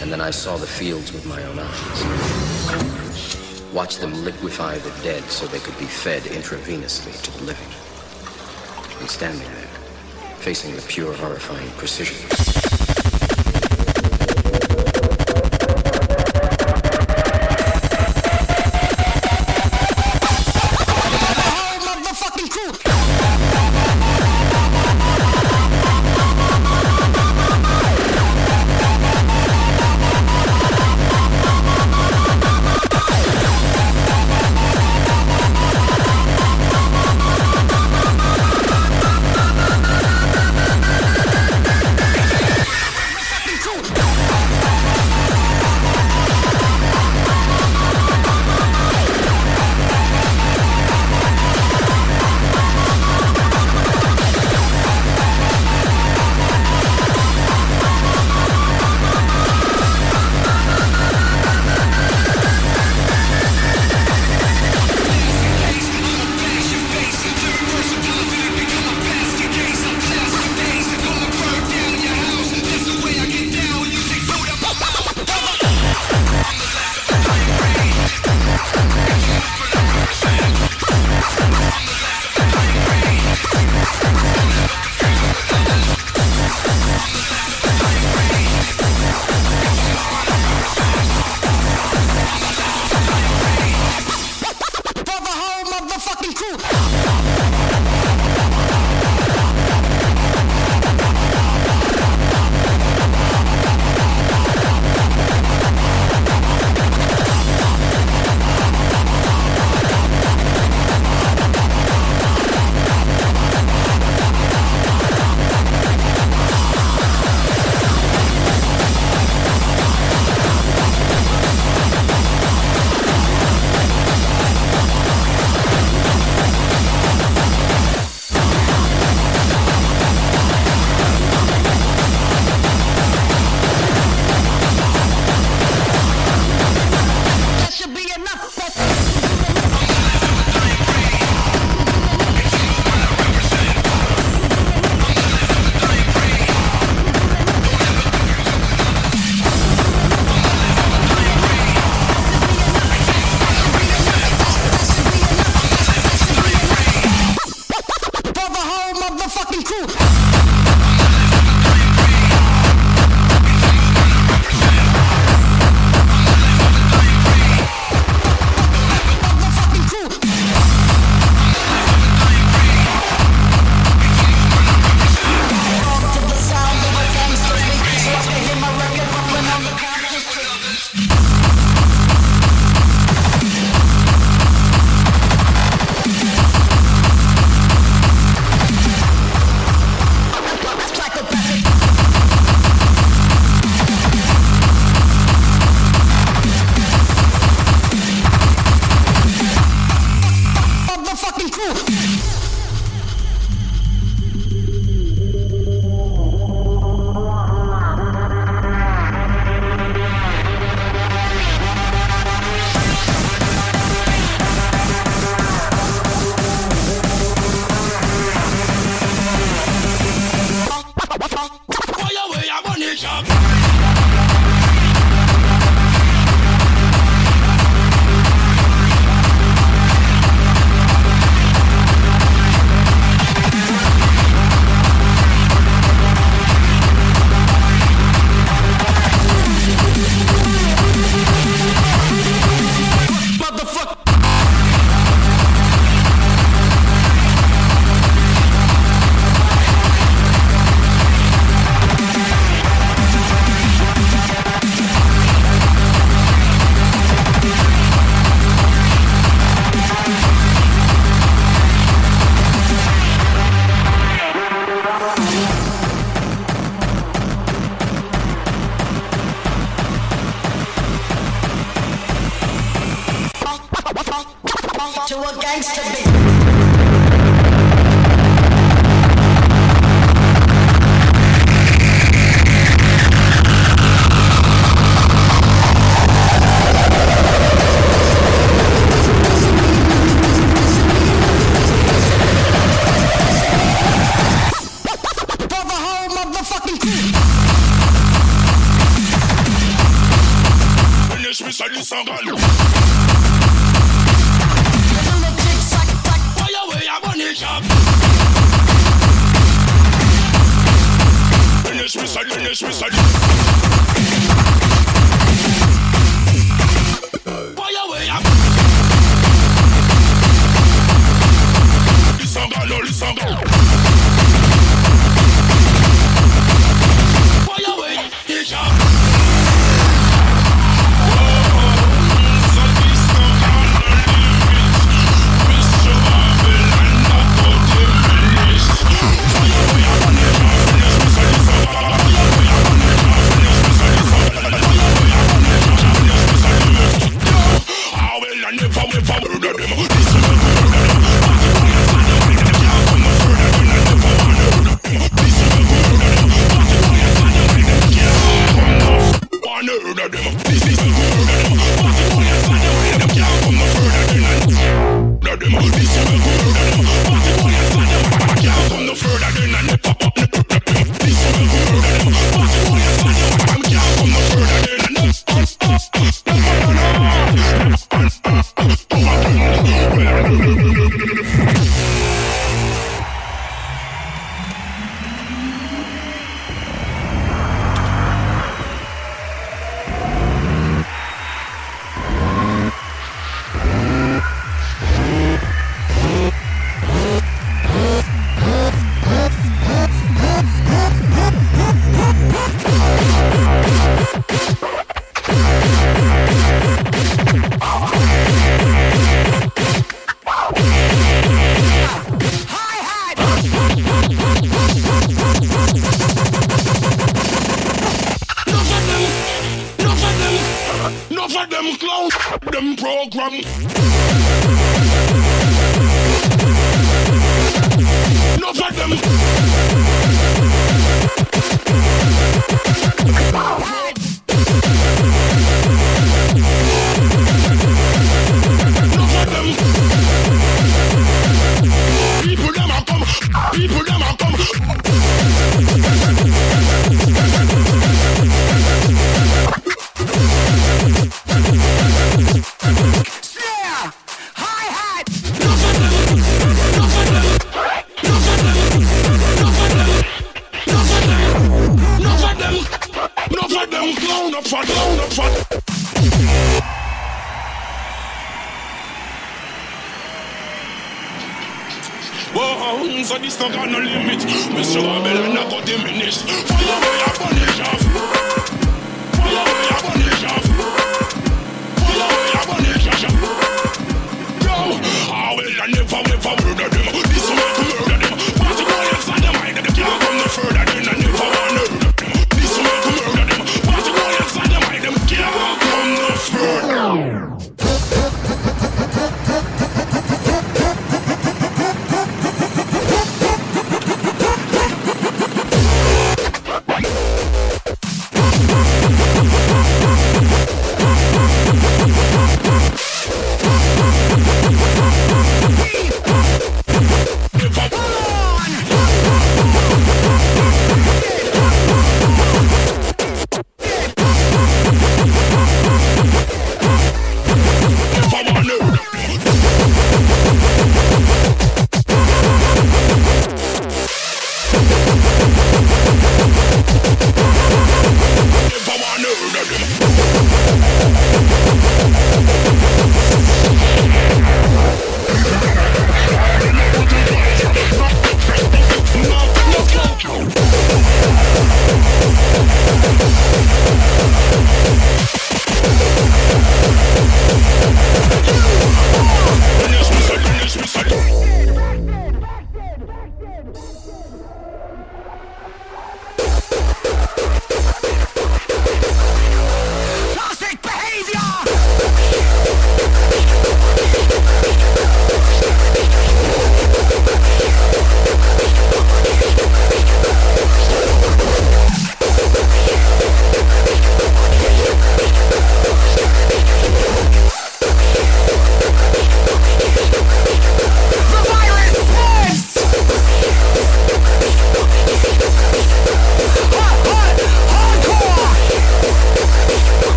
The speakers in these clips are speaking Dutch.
And then I saw the fields with my own eyes. Watched them liquefy the dead so they could be fed intravenously to the living. And standing there, facing the pure, horrifying precision. Vision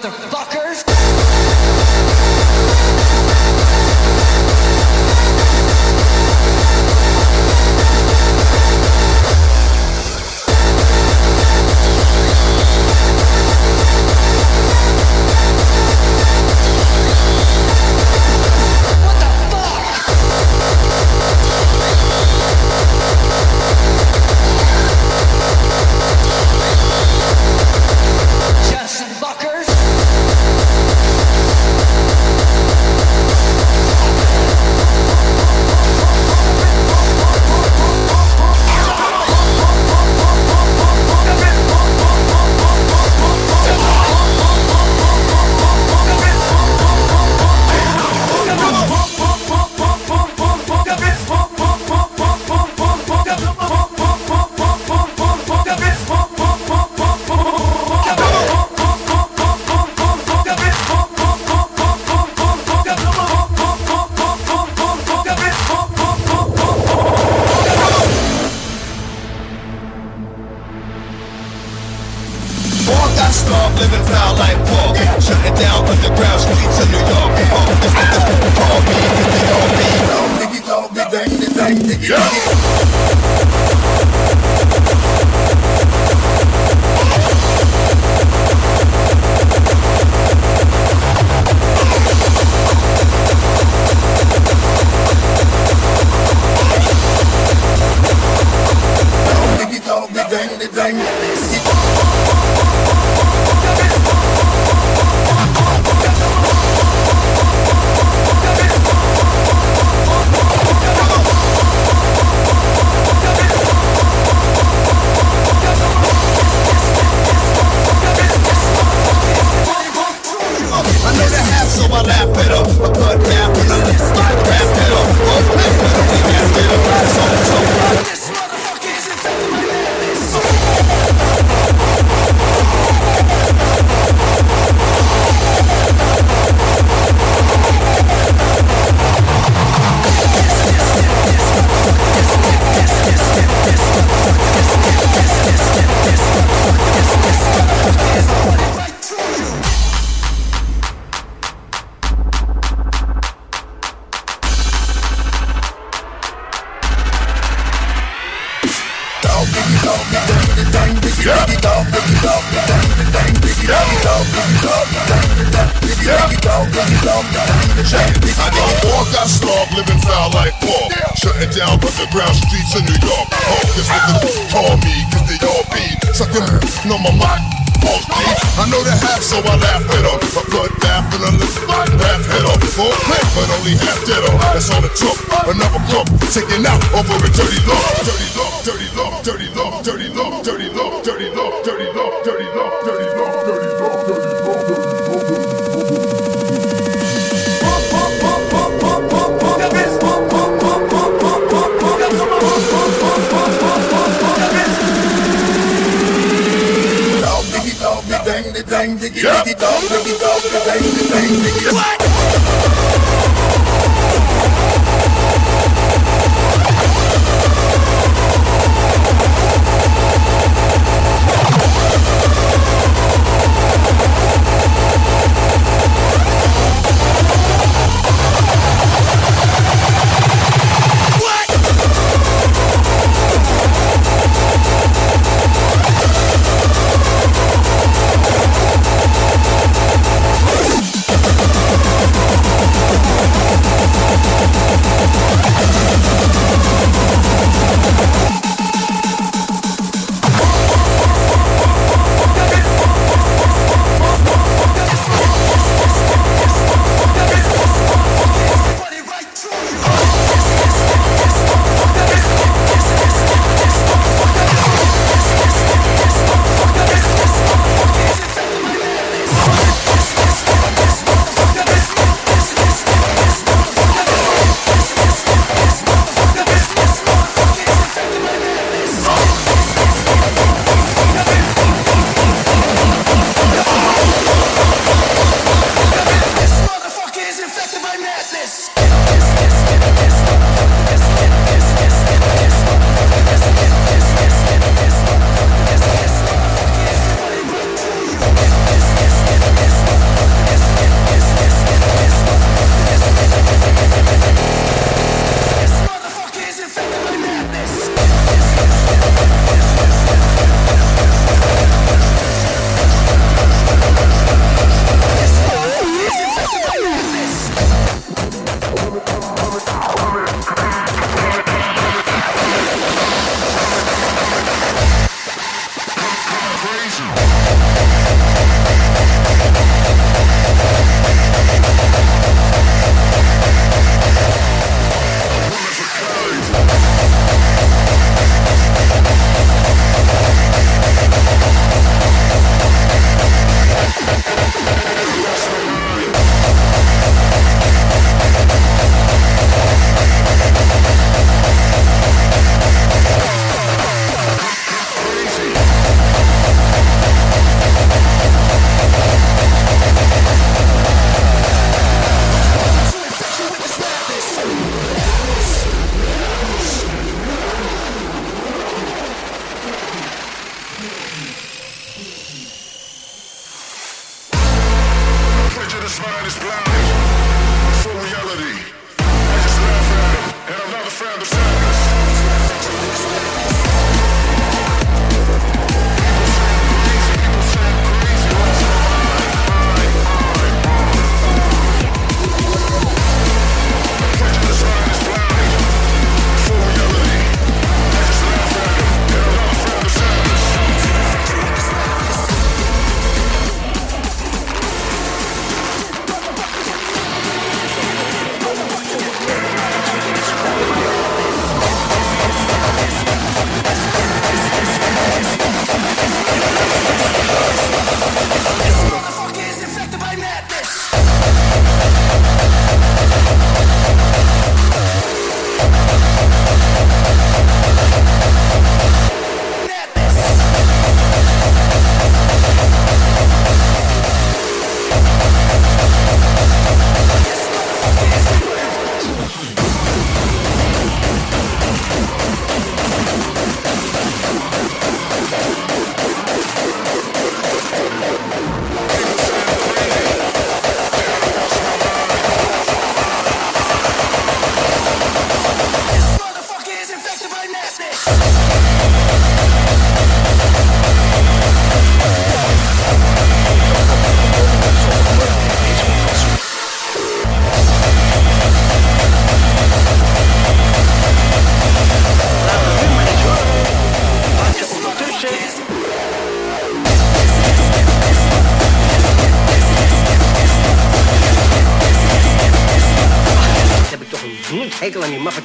motherfuckers.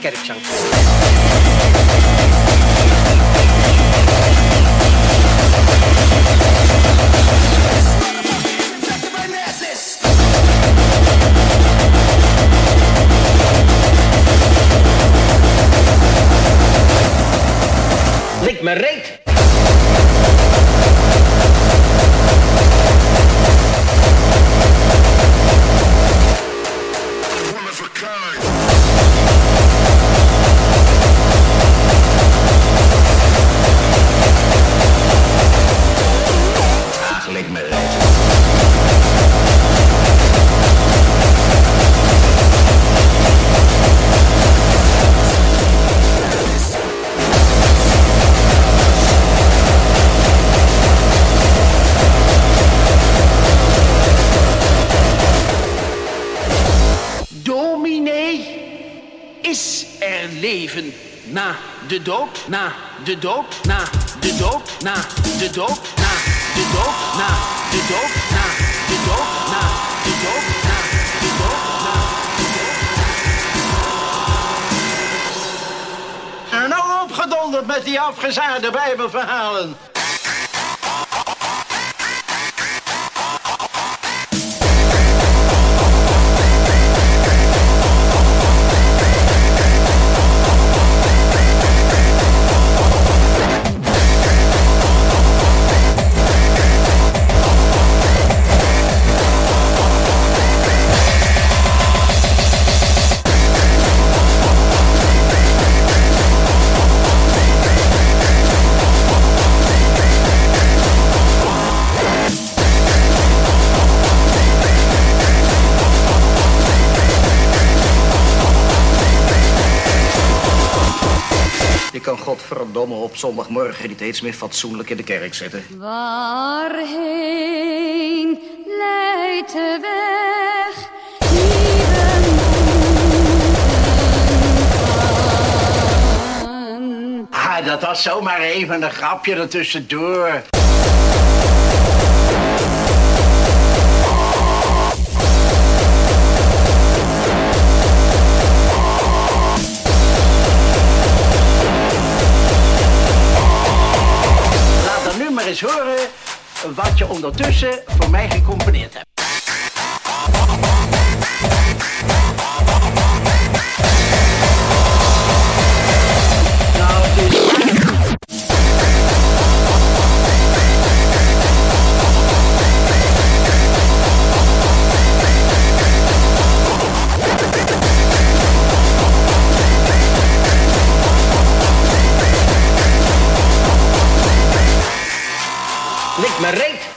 Gelecek. De dood, na de dood, na de dood, na de dood, na de dood, na de dood, na de dood, na de dood, na En nou opgedonderd met die afgezaagde bijbelverhalen. Godverdomme op zondagmorgen niet eens meer fatsoenlijk in de kerk zitten. Waarheen leidt de weg Ah, dat was zomaar even een grapje ertussendoor. Maar eens horen wat je ondertussen voor mij gecomponeerd hebt. Lik me reet!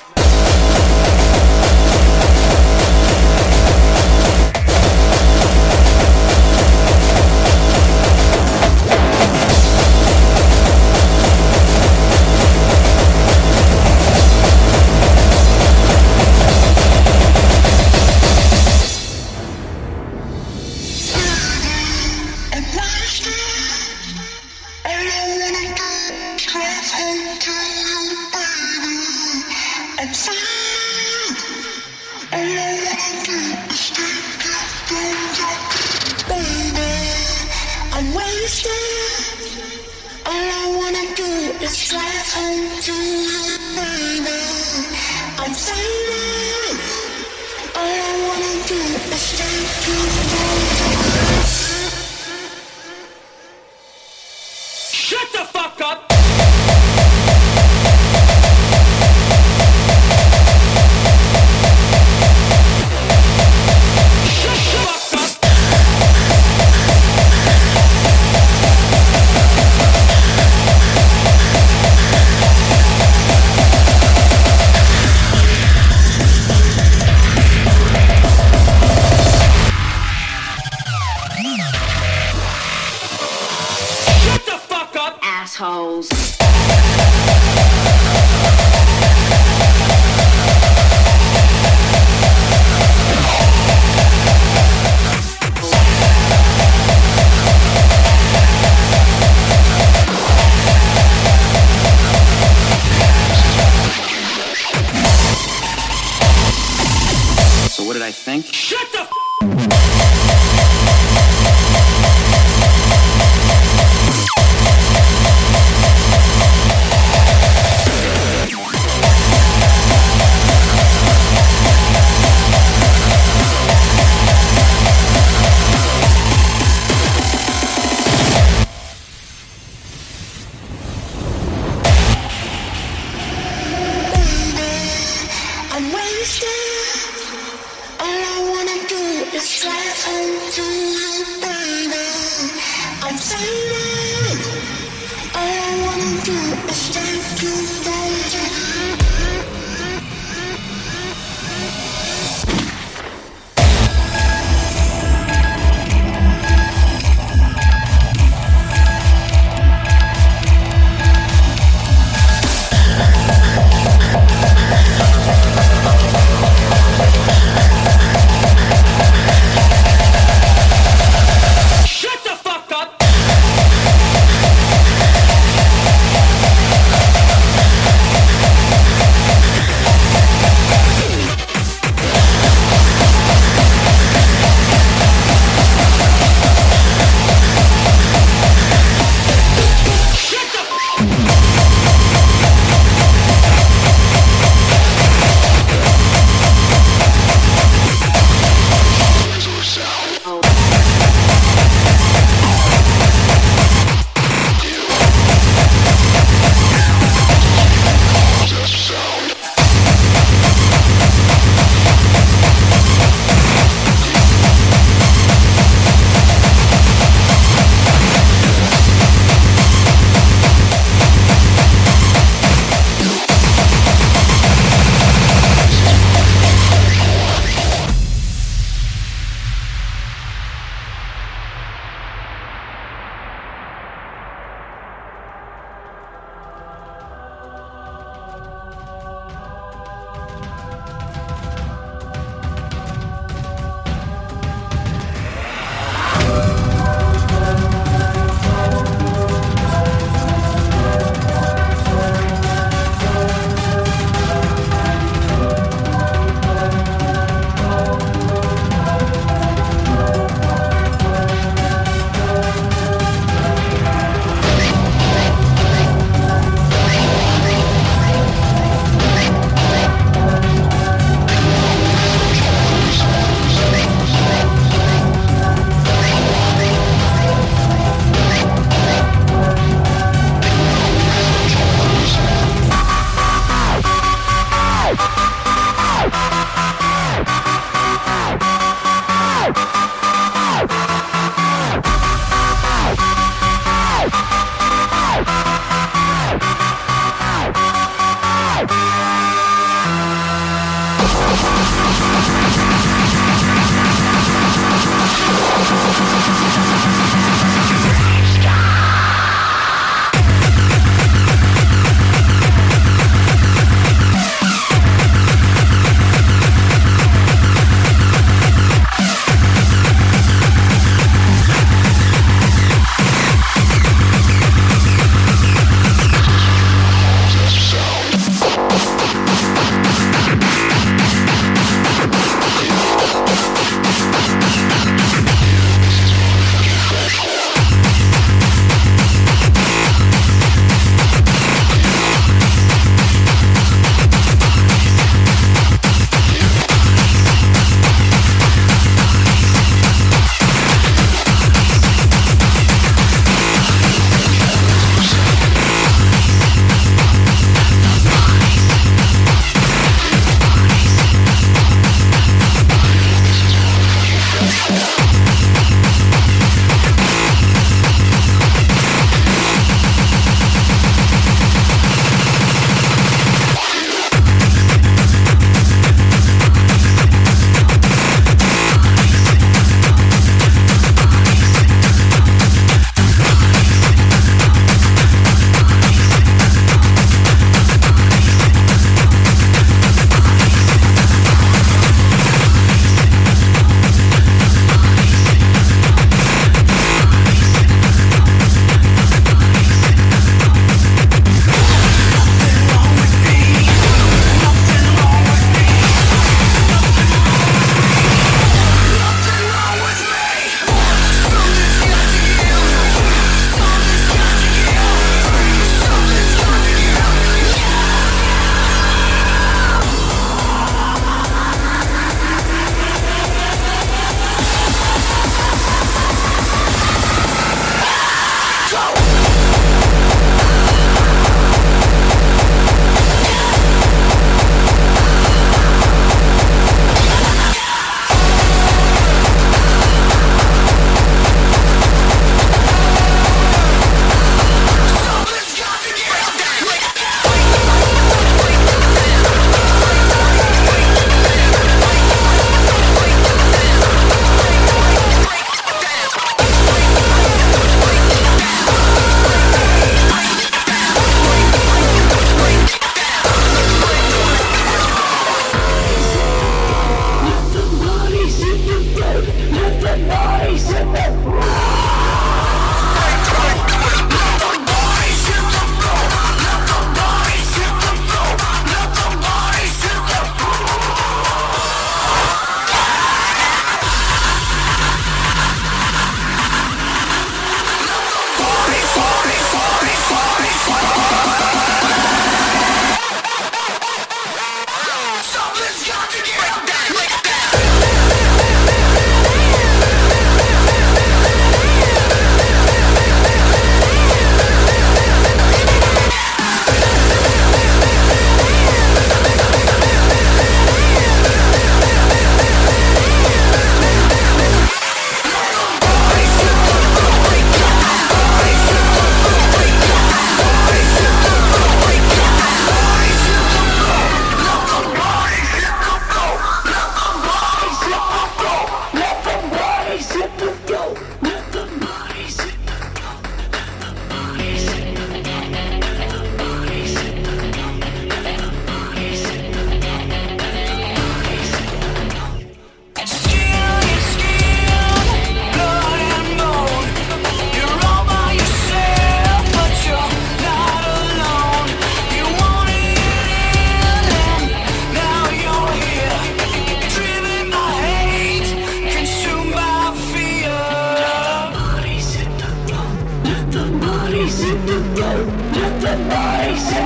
and.